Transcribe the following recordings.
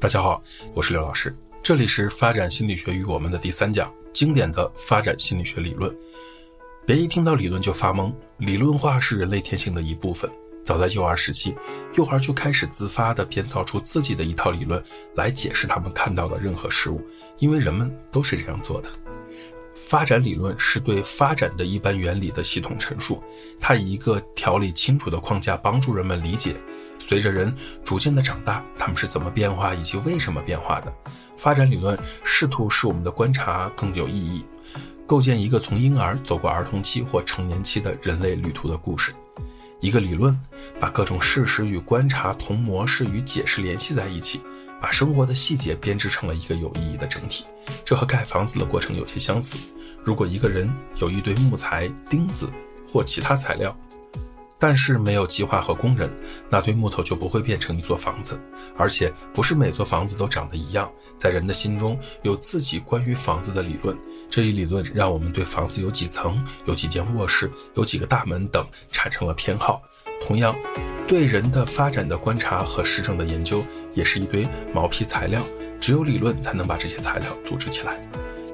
大家好，我是刘老师，这里是发展心理学与我们的第三讲，经典的发展心理学理论。别一听到理论就发懵，理论化是人类天性的一部分。早在幼儿时期，幼儿就开始自发的编造出自己的一套理论来解释他们看到的任何事物，因为人们都是这样做的。发展理论是对发展的一般原理的系统陈述，它以一个条理清楚的框架帮助人们理解，随着人逐渐的长大，他们是怎么变化以及为什么变化的。发展理论试图使我们的观察更有意义，构建一个从婴儿走过儿童期或成年期的人类旅途的故事。一个理论把各种事实与观察同模式与解释联系在一起。把生活的细节编织成了一个有意义的整体，这和盖房子的过程有些相似。如果一个人有一堆木材、钉子或其他材料，但是没有计划和工人，那堆木头就不会变成一座房子。而且，不是每座房子都长得一样。在人的心中有自己关于房子的理论，这一理论让我们对房子有几层、有几间卧室、有几个大门等产生了偏好。同样。对人的发展的观察和实证的研究，也是一堆毛坯材料。只有理论才能把这些材料组织起来。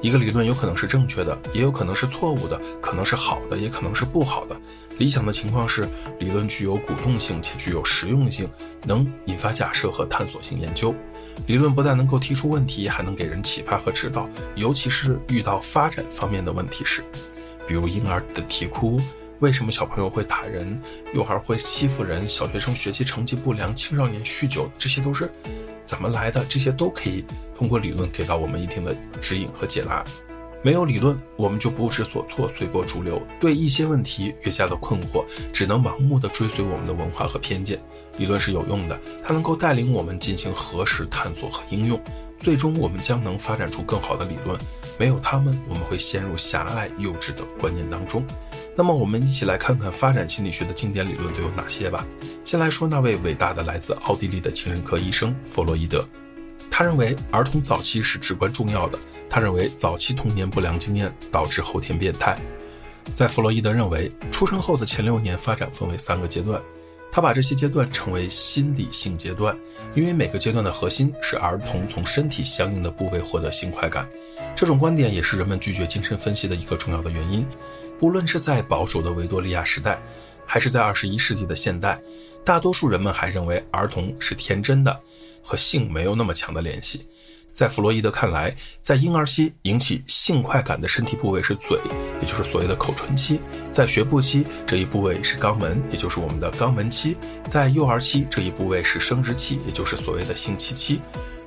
一个理论有可能是正确的，也有可能是错误的，可能是好的，也可能是不好的。理想的情况是，理论具有鼓动性且具有实用性，能引发假设和探索性研究。理论不但能够提出问题，还能给人启发和指导，尤其是遇到发展方面的问题时，比如婴儿的啼哭。为什么小朋友会打人，幼儿会欺负人，小学生学习成绩不良，青少年酗酒，这些都是怎么来的？这些都可以通过理论给到我们一定的指引和解答。没有理论，我们就不知所措，随波逐流，对一些问题越加的困惑，只能盲目的追随我们的文化和偏见。理论是有用的，它能够带领我们进行核实、探索和应用，最终我们将能发展出更好的理论。没有他们，我们会陷入狭隘、幼稚的观念当中。那么，我们一起来看看发展心理学的经典理论都有哪些吧。先来说那位伟大的来自奥地利的情人科医生弗洛伊德，他认为儿童早期是至关重要的。他认为早期童年不良经验导致后天变态。在弗洛伊德认为，出生后的前六年发展分为三个阶段，他把这些阶段称为心理性阶段，因为每个阶段的核心是儿童从身体相应的部位获得性快感。这种观点也是人们拒绝精神分析的一个重要的原因。不论是在保守的维多利亚时代，还是在二十一世纪的现代，大多数人们还认为儿童是天真的，和性没有那么强的联系。在弗洛伊德看来，在婴儿期引起性快感的身体部位是嘴，也就是所谓的口唇期；在学步期，这一部位是肛门，也就是我们的肛门期；在幼儿期，这一部位是生殖器，也就是所谓的性器期。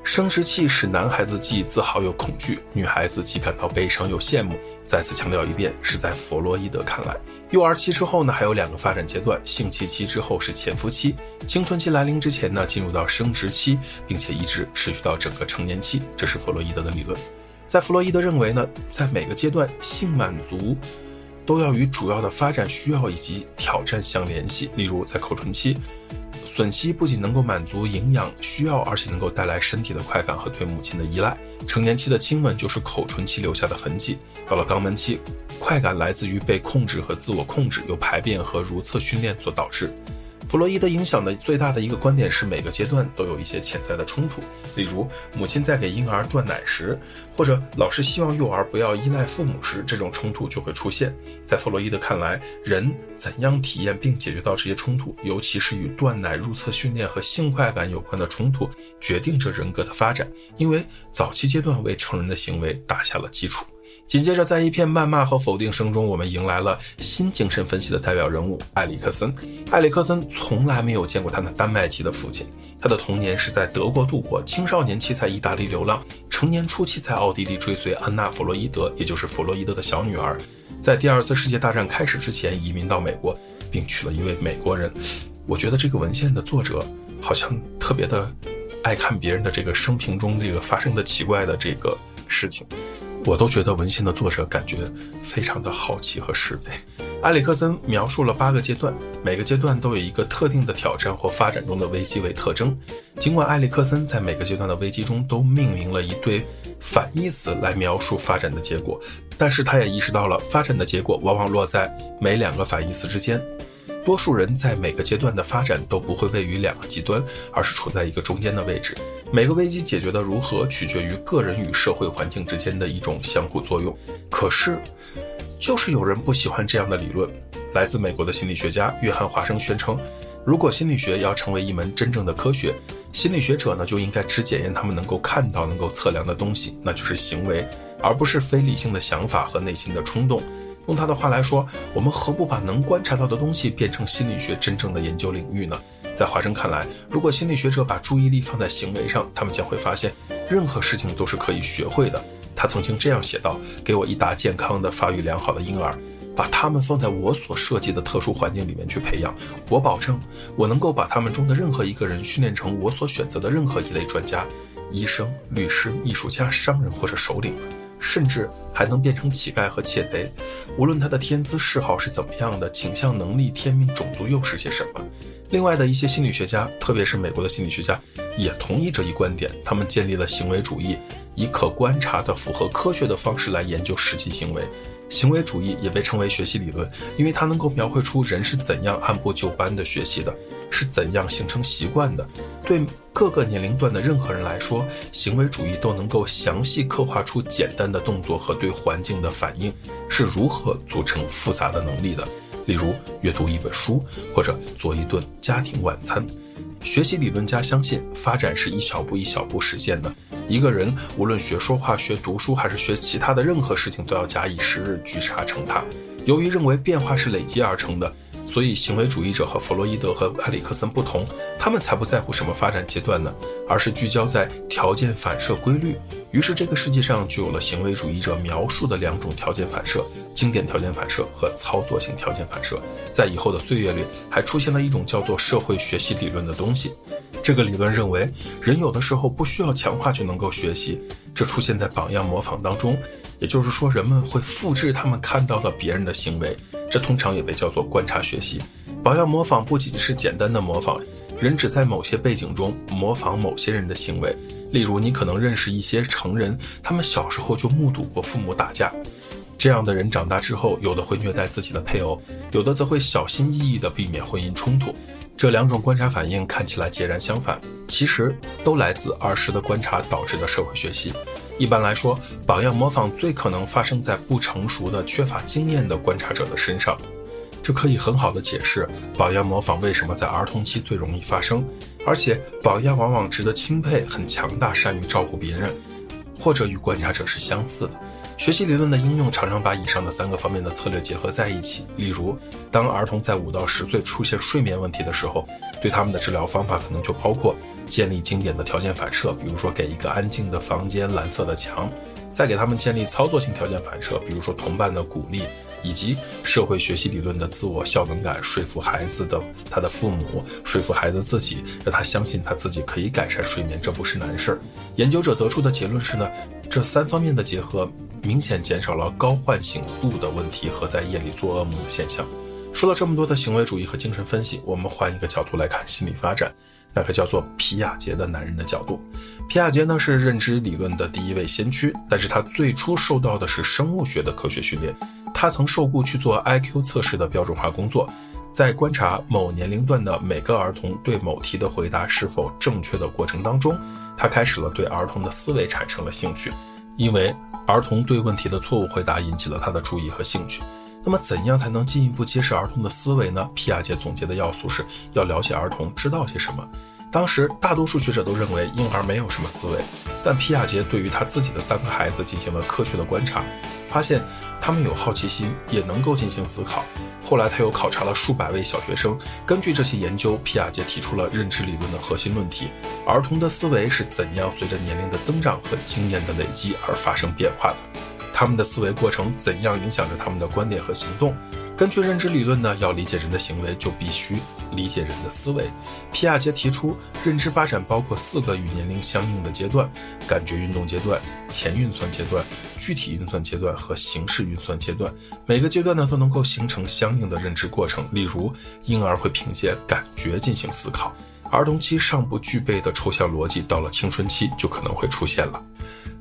生殖器使男孩子既自豪又恐惧，女孩子既感到悲伤又羡慕。再次强调一遍，是在弗洛伊德看来，幼儿期之后呢，还有两个发展阶段：性器期之后是潜伏期，青春期来临之前呢，进入到生殖期，并且一直持续到整个成年期。这是弗洛伊德的理论。在弗洛伊德认为呢，在每个阶段，性满足都要与主要的发展需要以及挑战相联系。例如，在口唇期。吮吸不仅能够满足营养需要，而且能够带来身体的快感和对母亲的依赖。成年期的亲吻就是口唇期留下的痕迹。到了肛门期，快感来自于被控制和自我控制，由排便和如厕训练所导致。弗洛伊德影响的最大的一个观点是，每个阶段都有一些潜在的冲突。例如，母亲在给婴儿断奶时，或者老师希望幼儿不要依赖父母时，这种冲突就会出现。在弗洛伊德看来，人怎样体验并解决到这些冲突，尤其是与断奶、入厕训练和性快感有关的冲突，决定着人格的发展，因为早期阶段为成人的行为打下了基础。紧接着，在一片谩骂和否定声中，我们迎来了新精神分析的代表人物埃里克森。埃里克森从来没有见过他那丹麦籍的父亲，他的童年是在德国度过，青少年期在意大利流浪，成年初期在奥地利追随安娜·弗洛伊德，也就是弗洛伊德的小女儿，在第二次世界大战开始之前移民到美国，并娶了一位美国人。我觉得这个文献的作者好像特别的爱看别人的这个生平中这个发生的奇怪的这个事情。我都觉得文献的作者感觉非常的好奇和是非。埃里克森描述了八个阶段，每个阶段都有一个特定的挑战或发展中的危机为特征。尽管埃里克森在每个阶段的危机中都命名了一对反义词来描述发展的结果，但是他也意识到了发展的结果往往落在每两个反义词之间。多数人在每个阶段的发展都不会位于两个极端，而是处在一个中间的位置。每个危机解决的如何，取决于个人与社会环境之间的一种相互作用。可是，就是有人不喜欢这样的理论。来自美国的心理学家约翰华生宣称，如果心理学要成为一门真正的科学，心理学者呢就应该只检验他们能够看到、能够测量的东西，那就是行为，而不是非理性的想法和内心的冲动。用他的话来说，我们何不把能观察到的东西变成心理学真正的研究领域呢？在华生看来，如果心理学者把注意力放在行为上，他们将会发现，任何事情都是可以学会的。他曾经这样写道：“给我一打健康的、发育良好的婴儿，把他们放在我所设计的特殊环境里面去培养，我保证，我能够把他们中的任何一个人训练成我所选择的任何一类专家：医生、律师、艺术家、商人或者首领。”甚至还能变成乞丐和窃贼，无论他的天资嗜好是怎么样的，倾向能力、天命、种族又是些什么。另外的一些心理学家，特别是美国的心理学家，也同意这一观点。他们建立了行为主义，以可观察的、符合科学的方式来研究实际行为。行为主义也被称为学习理论，因为它能够描绘出人是怎样按部就班的学习的，是怎样形成习惯的。对各个年龄段的任何人来说，行为主义都能够详细刻画出简单的动作和对环境的反应是如何组成复杂的能力的。例如，阅读一本书，或者做一顿家庭晚餐。学习理论家相信，发展是一小步一小步实现的。一个人无论学说话、学读书，还是学其他的任何事情，都要假以时日，聚沙成塔。由于认为变化是累积而成的。所以，行为主义者和弗洛伊德和埃里克森不同，他们才不在乎什么发展阶段呢，而是聚焦在条件反射规律。于是，这个世界上就有了行为主义者描述的两种条件反射：经典条件反射和操作性条件反射。在以后的岁月里，还出现了一种叫做社会学习理论的东西。这个理论认为，人有的时候不需要强化就能够学习，这出现在榜样模仿当中。也就是说，人们会复制他们看到的别人的行为。这通常也被叫做观察学习。榜样模仿不仅仅是简单的模仿，人只在某些背景中模仿某些人的行为。例如，你可能认识一些成人，他们小时候就目睹过父母打架。这样的人长大之后，有的会虐待自己的配偶，有的则会小心翼翼地避免婚姻冲突。这两种观察反应看起来截然相反，其实都来自儿时的观察导致的社会学习。一般来说，榜样模仿最可能发生在不成熟的、缺乏经验的观察者的身上。这可以很好的解释榜样模仿为什么在儿童期最容易发生，而且榜样往往值得钦佩、很强大、善于照顾别人，或者与观察者是相似的。学习理论的应用常常把以上的三个方面的策略结合在一起。例如，当儿童在五到十岁出现睡眠问题的时候，对他们的治疗方法可能就包括建立经典的条件反射，比如说给一个安静的房间、蓝色的墙；再给他们建立操作性条件反射，比如说同伴的鼓励。以及社会学习理论的自我效能感，说服孩子的他的父母，说服孩子自己，让他相信他自己可以改善睡眠，这不是难事儿。研究者得出的结论是呢，这三方面的结合明显减少了高唤醒度的问题和在夜里做噩梦的现象。说了这么多的行为主义和精神分析，我们换一个角度来看心理发展，那个叫做皮亚杰的男人的角度。皮亚杰呢是认知理论的第一位先驱，但是他最初受到的是生物学的科学训练。他曾受雇去做 IQ 测试的标准化工作，在观察某年龄段的每个儿童对某题的回答是否正确的过程当中，他开始了对儿童的思维产生了兴趣，因为儿童对问题的错误回答引起了他的注意和兴趣。那么，怎样才能进一步揭示儿童的思维呢？皮亚杰总结的要素是要了解儿童知道些什么。当时大多数学者都认为婴儿没有什么思维，但皮亚杰对于他自己的三个孩子进行了科学的观察，发现他们有好奇心，也能够进行思考。后来他又考察了数百位小学生，根据这些研究，皮亚杰提出了认知理论的核心论题：儿童的思维是怎样随着年龄的增长和经验的累积而发生变化的？他们的思维过程怎样影响着他们的观点和行动？根据认知理论呢，要理解人的行为，就必须理解人的思维。皮亚杰提出，认知发展包括四个与年龄相应的阶段：感觉运动阶段、前运算阶段、具体运算阶段和形式运算阶段。每个阶段呢，都能够形成相应的认知过程。例如，婴儿会凭借感觉进行思考；儿童期尚不具备的抽象逻辑，到了青春期就可能会出现了。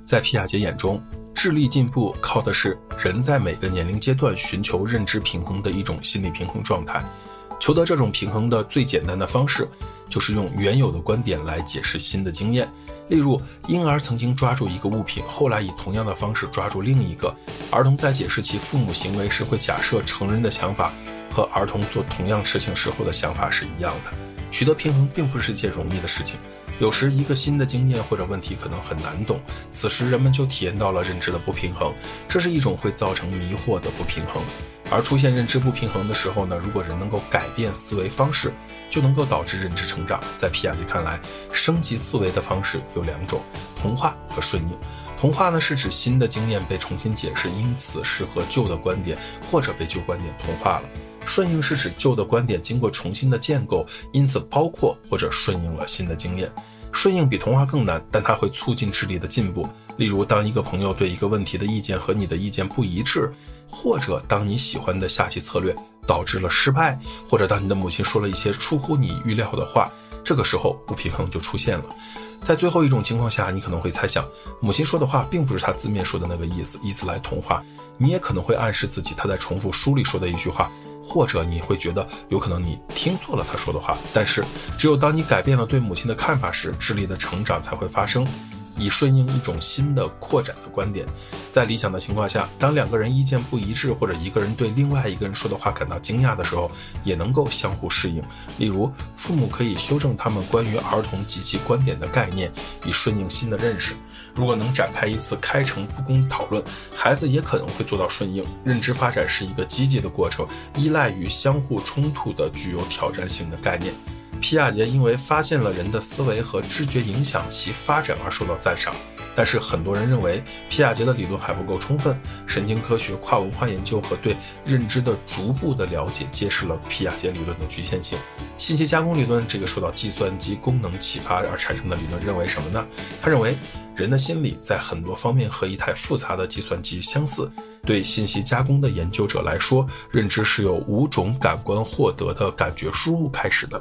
在皮亚杰眼中，智力进步靠的是人在每个年龄阶段寻求认知平衡的一种心理平衡状态。求得这种平衡的最简单的方式，就是用原有的观点来解释新的经验。例如，婴儿曾经抓住一个物品，后来以同样的方式抓住另一个。儿童在解释其父母行为时，会假设成人的想法和儿童做同样事情时候的想法是一样的。取得平衡并不是一件容易的事情。有时，一个新的经验或者问题可能很难懂，此时人们就体验到了认知的不平衡，这是一种会造成迷惑的不平衡。而出现认知不平衡的时候呢，如果人能够改变思维方式，就能够导致认知成长。在皮亚杰看来，升级思维的方式有两种：同化和顺应。同化呢，是指新的经验被重新解释，因此是和旧的观点或者被旧观点同化了；顺应是指旧的观点经过重新的建构，因此包括或者顺应了新的经验。顺应比同化更难，但它会促进智力的进步。例如，当一个朋友对一个问题的意见和你的意见不一致，或者当你喜欢的下棋策略导致了失败，或者当你的母亲说了一些出乎你预料的话，这个时候不平衡就出现了。在最后一种情况下，你可能会猜想，母亲说的话并不是她字面说的那个意思，以此来同化。你也可能会暗示自己，她在重复书里说的一句话。或者你会觉得有可能你听错了他说的话，但是只有当你改变了对母亲的看法时，智力的成长才会发生。以顺应一种新的扩展的观点，在理想的情况下，当两个人意见不一致，或者一个人对另外一个人说的话感到惊讶的时候，也能够相互适应。例如，父母可以修正他们关于儿童及其观点的概念，以顺应新的认识。如果能展开一次开诚布公讨论，孩子也可能会做到顺应。认知发展是一个积极的过程，依赖于相互冲突的具有挑战性的概念。皮亚杰因为发现了人的思维和知觉影响其发展而受到赞赏，但是很多人认为皮亚杰的理论还不够充分。神经科学、跨文化研究和对认知的逐步的了解揭示了皮亚杰理论的局限性。信息加工理论这个受到计算机功能启发而产生的理论认为什么呢？他认为人的心理在很多方面和一台复杂的计算机相似。对信息加工的研究者来说，认知是由五种感官获得的感觉输入开始的。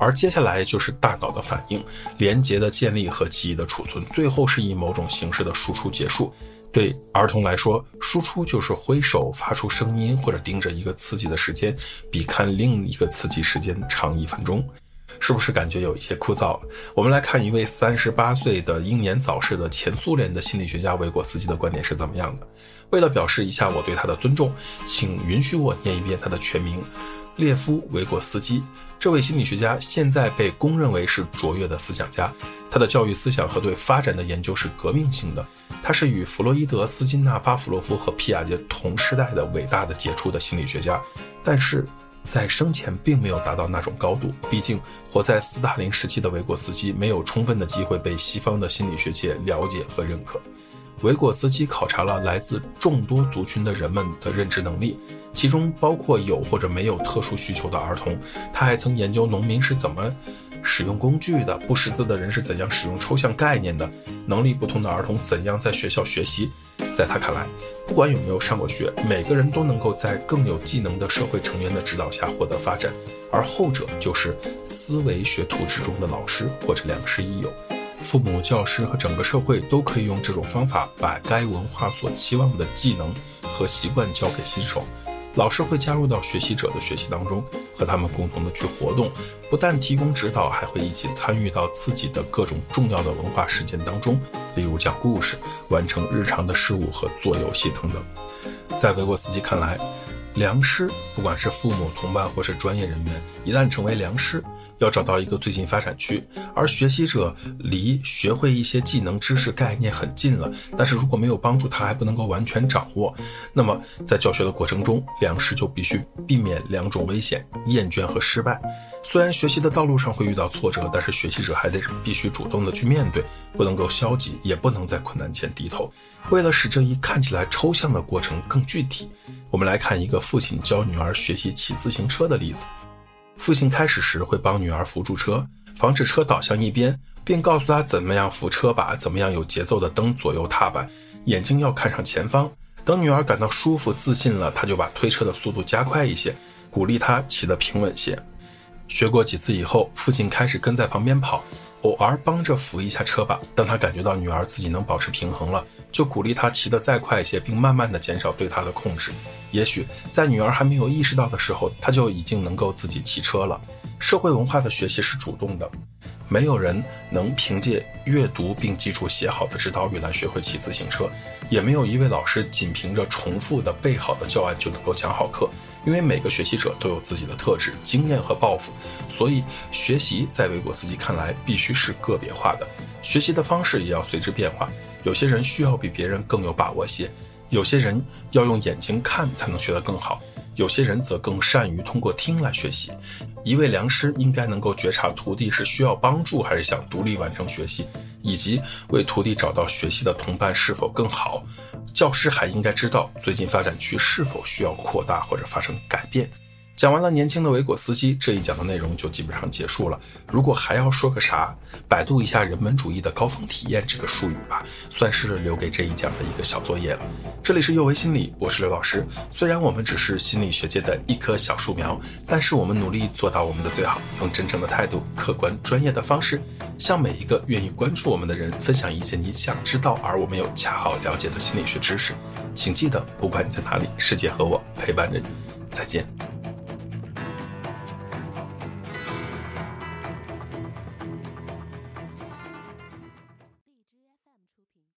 而接下来就是大脑的反应、连接的建立和记忆的储存，最后是以某种形式的输出结束。对儿童来说，输出就是挥手、发出声音或者盯着一个刺激的时间，比看另一个刺激时间长一分钟。是不是感觉有一些枯燥？我们来看一位三十八岁的英年早逝的前苏联的心理学家维果斯基的观点是怎么样的？为了表示一下我对他的尊重，请允许我念一遍他的全名。列夫·维果斯基这位心理学家现在被公认为是卓越的思想家，他的教育思想和对发展的研究是革命性的。他是与弗洛伊德、斯金纳、巴甫洛夫和皮亚杰同时代的伟大的杰出的心理学家，但是在生前并没有达到那种高度。毕竟，活在斯大林时期的维果斯基没有充分的机会被西方的心理学界了解和认可。维果斯基考察了来自众多族群的人们的认知能力，其中包括有或者没有特殊需求的儿童。他还曾研究农民是怎么使用工具的，不识字的人是怎样使用抽象概念的，能力不同的儿童怎样在学校学习。在他看来，不管有没有上过学，每个人都能够在更有技能的社会成员的指导下获得发展，而后者就是思维学徒之中的老师或者良师益友。父母、教师和整个社会都可以用这种方法，把该文化所期望的技能和习惯教给新手。老师会加入到学习者的学习当中，和他们共同的去活动，不但提供指导，还会一起参与到自己的各种重要的文化事件当中，例如讲故事、完成日常的事务和做游戏等等。在维果斯基看来，良师，不管是父母、同伴或是专业人员，一旦成为良师，要找到一个最近发展区；而学习者离学会一些技能、知识、概念很近了，但是如果没有帮助，他还不能够完全掌握。那么在教学的过程中，良师就必须避免两种危险：厌倦和失败。虽然学习的道路上会遇到挫折，但是学习者还得必须主动的去面对，不能够消极，也不能在困难前低头。为了使这一看起来抽象的过程更具体，我们来看一个父亲教女儿学习骑自行车的例子。父亲开始时会帮女儿扶住车，防止车倒向一边，并告诉她怎么样扶车把，怎么样有节奏的蹬左右踏板，眼睛要看上前方。等女儿感到舒服自信了，他就把推车的速度加快一些，鼓励她骑得平稳些。学过几次以后，父亲开始跟在旁边跑，偶尔帮着扶一下车把。当他感觉到女儿自己能保持平衡了，就鼓励她骑得再快一些，并慢慢的减少对她的控制。也许在女儿还没有意识到的时候，他就已经能够自己骑车了。社会文化的学习是主动的。没有人能凭借阅读并记住写好的指导语来学会骑自行车，也没有一位老师仅凭着重复的背好的教案就能够讲好课。因为每个学习者都有自己的特质、经验和抱负，所以学习在维果斯基看来必须是个别化的，学习的方式也要随之变化。有些人需要比别人更有把握些，有些人要用眼睛看才能学得更好。有些人则更善于通过听来学习。一位良师应该能够觉察徒弟是需要帮助还是想独立完成学习，以及为徒弟找到学习的同伴是否更好。教师还应该知道最近发展区是否需要扩大或者发生改变。讲完了年轻的维果斯基，这一讲的内容就基本上结束了。如果还要说个啥，百度一下“人文主义的高峰体验”这个术语吧，算是留给这一讲的一个小作业了。这里是幼为心理，我是刘老师。虽然我们只是心理学界的一棵小树苗，但是我们努力做到我们的最好，用真诚的态度、客观专业的方式，向每一个愿意关注我们的人分享一些你想知道而我们又恰好了解的心理学知识。请记得，不管你在哪里，世界和我陪伴着你。再见。